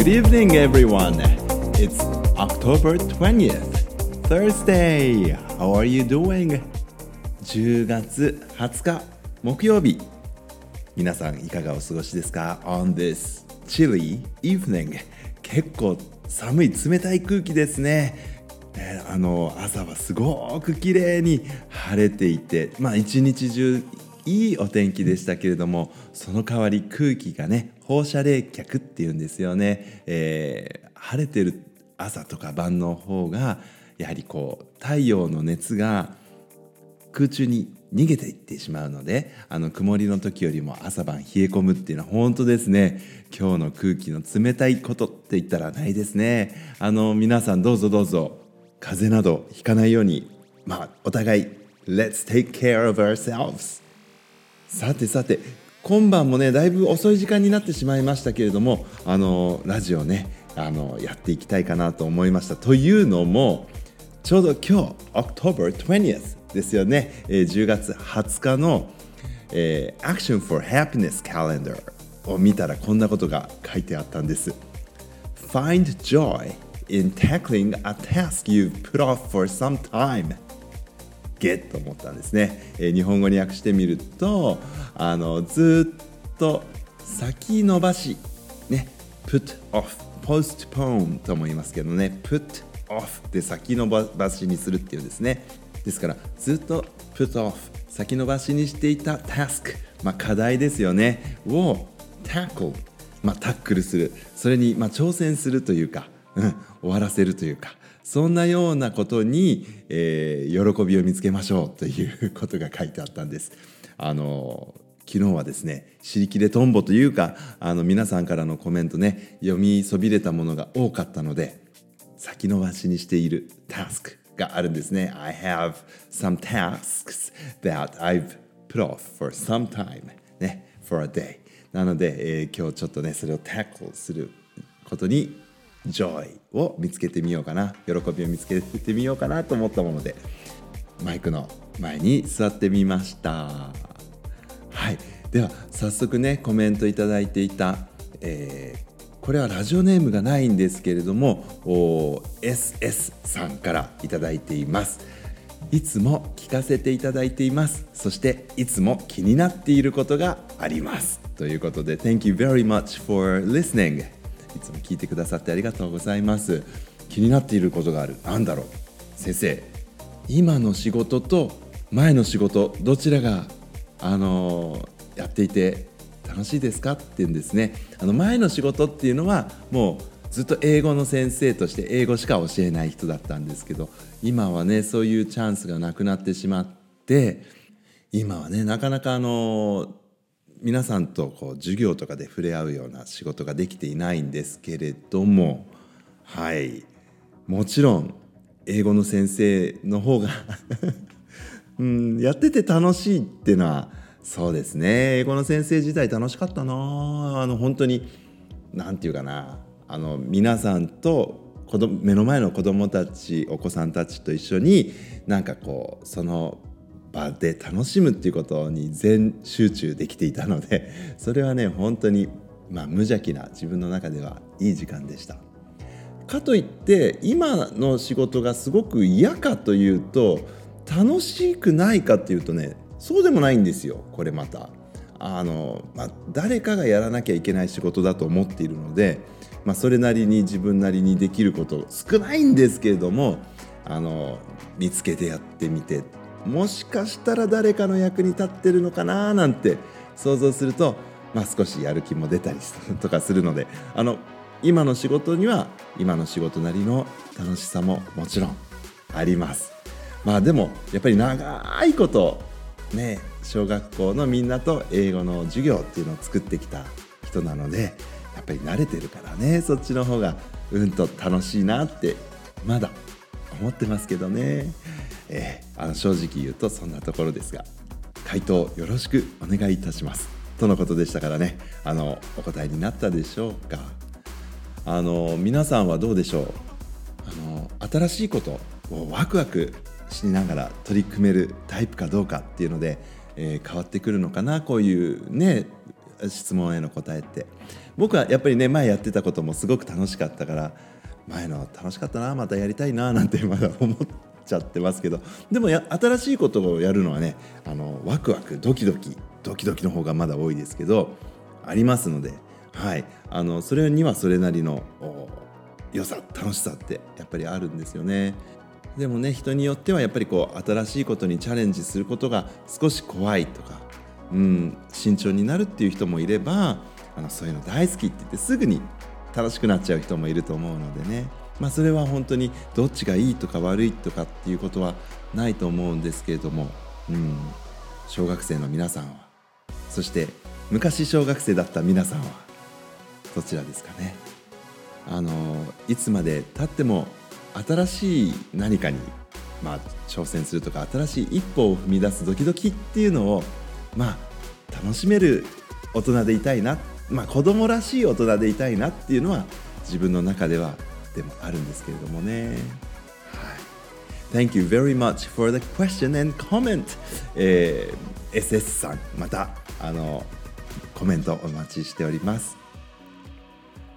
Good evening, everyone. It's October 20th, Thursday. How are you doing? 10月20日木曜日。皆さんいかがお過ごしですか ?On this chilly evening. 結構寒い冷たい空気ですね。えーあの朝はすごく綺麗に晴れていて、まあ一日中いいお天気でしたけれどもその代わり空気がね放射冷却っていうんですよね、えー晴れてる朝とか晩の方がやはりこう太陽の熱が空中に逃げていってしまうのであの曇りの時よりも朝晩冷え込むっていうのは本当ですね。今日の空気の冷たいことって言ったらないですね。あの皆さんどうぞどうぞ風邪などひかないようにまあお互い Let's take care of ourselves さてさて今晩もねだいぶ遅い時間になってしまいましたけれどもあのラジオねあのやっていきたいかなと思いました。というのもちょうど今日 October 20th ですよね、えー10月20日の、えー Action for Happiness Calendar を見たらこんなことが書いてあったんです。Find joy in tackling a task you've put off for some time. ゲッと思ったんですね、えー日本語に訳してみるとあのずっと先延ばしね put off postpone とも言いますけどね。put off で先延ばしにするっていうんですね。ですからずっと put off 先延ばしにしていた task、まあ、課題ですよね。を tackle まあ、タックルする。それにまあ挑戦するというか、うん、終わらせるというかそんなようなことに、えー喜びを見つけましょうということが書いてあったんです。あの昨日はですね「尻切れトンボ」というかあの皆さんからのコメントね読みそびれたものが多かったので先延ばしにしているタスクがあるんですね。I have some tasks that I've put off for some time ね for a day なので、えー今日ちょっとねそれをタックルすることに joy を見つけてみようかな。喜びを見つけてみようかなと思ったものでマイクの前に座ってみました。はい。では早速ねコメントいただいていた、えーこれはラジオネームがないんですけれども SS さんからいただいています。いつも聞かせていただいています。そしていつも気になっていることがあります。ということで Thank you very much for listening. いつも聞いてくださってありがとうございます。気になっていることがある。なんだろう？先生今の仕事と前の仕事どちらがあのやっていて楽しいですかって言うんですね。あの前の仕事っていうのはもうずっと英語の先生として英語しか教えない人だったんですけど今はねそういうチャンスがなくなってしまって今はねなかなかあの皆さんとこう授業とかで触れ合うような仕事ができていないんですけれどもはい。もちろん英語の先生の方が うん、やってて楽しいっていうのはそうですね。英語の先生自体楽しかったな。あの本当に何て言うかな。あの皆さんと子供目の前の子供たちお子さんたちと一緒になんかこうその場で楽しむっていうことに全集中できていたので それはね本当に、まあ、無邪気な自分の中ではいい時間でした。かといって今の仕事がすごく嫌かというと楽しくないかっていうとねそうでもないんですよこれまた。あのまあ、誰かがやらなきゃいけない仕事だと思っているので、まあ、それなりに自分なりにできること少ないんですけれどもあの見つけてやってみてもしかしたら誰かの役に立ってるのかななんて想像すると、まあ、少しやる気も出たりとかするのであの今の仕事には今の仕事なりの楽しさももちろんあります。まあでもやっぱり長いことね小学校のみんなと英語の授業っていうのを作ってきた人なのでやっぱり慣れてるからねそっちの方がうんと楽しいなってまだ思ってますけどね、えーあの正直言うとそんなところですが回答よろしくお願いいたします。とのことでしたからね。あのお答えになったでしょうか。あの皆さんはどうでしょう。あの新しいことをワクワクしながら取り組めるタイプかどうかっていうので、えー変わってくるのかな。こういうね質問への答えって。僕はやっぱりね前やってたこともすごく楽しかったから前の楽しかったなまたやりたいななんてまだ思ってちゃってますけどでもや新しいことをやるのはねあのワクワクドキドキドキドキの方がまだ多いですけどありますので、はい、あのそれにはそれなりの良さ楽しさってやっぱりあるんですよね。でもね人によってはやっぱりこう新しいことにチャレンジすることが少し怖いとか、うん、慎重になるっていう人もいればあのそういうの大好きって言ってすぐに楽しくなっちゃう人もいると思うのでねまあ、それは本当にどっちがいいとか悪いとかっていうことはないと思うんですけれども、うん、小学生の皆さんは。そして昔小学生だった皆さんはどちらですかね。あのいつまでたっても新しい何かに、まあ、挑戦するとか新しい一歩を踏み出すドキドキっていうのをまあ楽しめる大人でいたいな、まあ、子供らしい大人でいたいなっていうのは自分の中ではでもあるんですけれどもね。はい。Thank you very much for the question and comment、えー、SS さんまたあのコメントお待ちしております。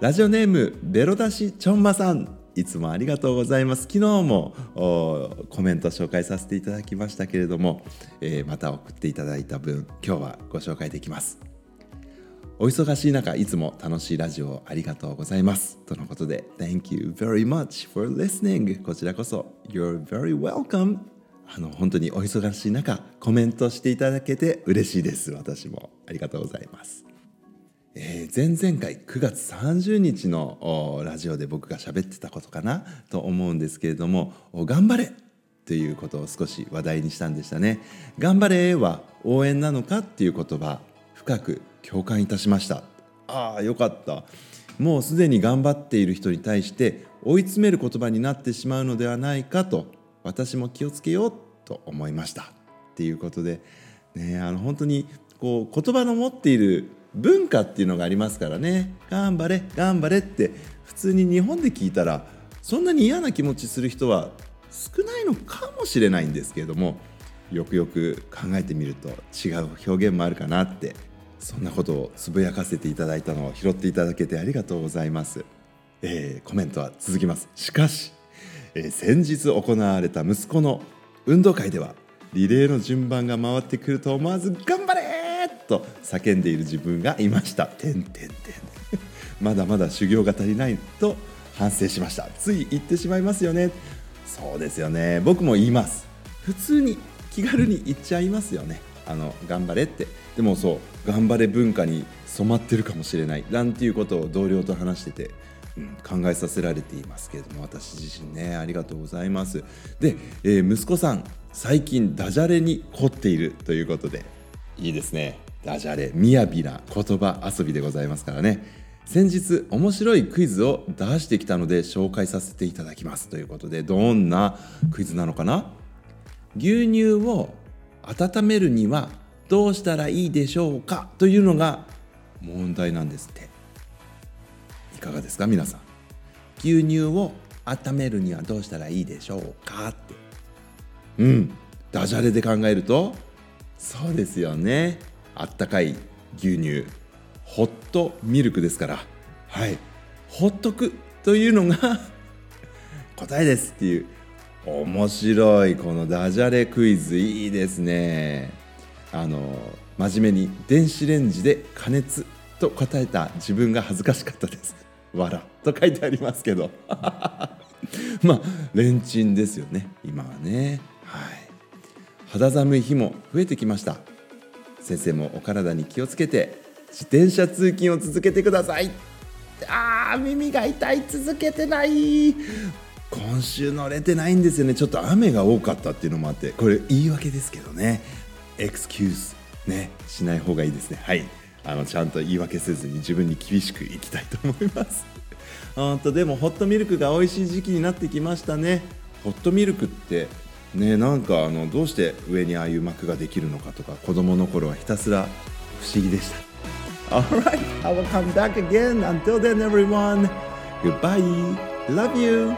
ラジオネームベロダシちょんまさん。いつもありがとうございます。昨日もコメント紹介させていただきましたけれども、えー、また送っていただいた分今日はご紹介できます。お忙しい中いつも楽しいラジオありがとうございます。とのことで Thank you very much for listening. こちらこそ You're very welcome. あの本当にお忙しい中コメントしていただけて嬉しいです。私もありがとうございます。えー、前々回9月30日のラジオで僕が喋ってたことかな？と思うんですけれども「頑張れ!」ということを少し話題にしたんでしたね。頑張れは応援なのかっていう言葉深く共感いたしました。ああよかった。もうすでに頑張っている人に対して追い詰める言葉になってしまうのではないかと私も気をつけようと思いました。っていうことで、ね、あの本当にこう言葉の持っている文化っていうのがありますからね。頑張れ頑張れって普通に日本で聞いたらそんなに嫌な気持ちする人は少ないのかもしれないんですけれどもよくよく考えてみると違う表現もあるかなってそんなことをつぶやかせていただいたのを拾っていただけてありがとうございます、えー、コメントは続きます。しかし、えー、先日行われた息子の運動会ではリレーの順番が回ってくると思わず「頑張れ!」と叫んでいる自分がいました。てんてんてん。まだまだ修行が足りないと反省しました。つい言ってしまいますよね。そうですよね。僕も言います。普通に気軽に言っちゃいますよね。あの頑張れって。でもそう頑張れ文化に染まってるかもしれない。なんていうことを同僚と話してて、うん、考えさせられていますけれども私自身ね。ありがとうございます。で、えー、息子さん最近ダジャレに凝っているということで。いいですね。ダジャレみやびな言葉遊びでございますからね。先日面白いクイズを出してきたので紹介させていただきますということでどんなクイズなのかな？牛乳を温めるにはどうしたらいいでしょうかというのが問題なんですって。いかがですか皆さん。牛乳を温めるにはどうしたらいいでしょうかって。うん。ダジャレで考えるとそうですよね。あったかい牛乳ホットミルクですから。はい。ほっとくというのが 答えですっていう面白いこのダジャレクイズいいですね。あの真面目に電子レンジで加熱と答えた自分が恥ずかしかったです。笑と書いてありますけど。まあレンチンですよね今はね。はい。肌寒い日も増えてきました。先生もお体に気をつけて自転車通勤を続けてください。あー耳が痛い続けてない。今週乗れてないんですよねちょっと雨が多かったっていうのもあってこれ言い訳ですけどねエクスキューズねしない方がいいですねはいあのちゃんと言い訳せずに自分に厳しくいきたいと思います 本当でもホットミルクが美味しい時期になってきましたねホットミルクってねなんかあのどうして上にああいう膜ができるのかとか子供の頃はひたすら不思議でした Alright, I will come back again. Until then, everyone. Goodbye. Love you.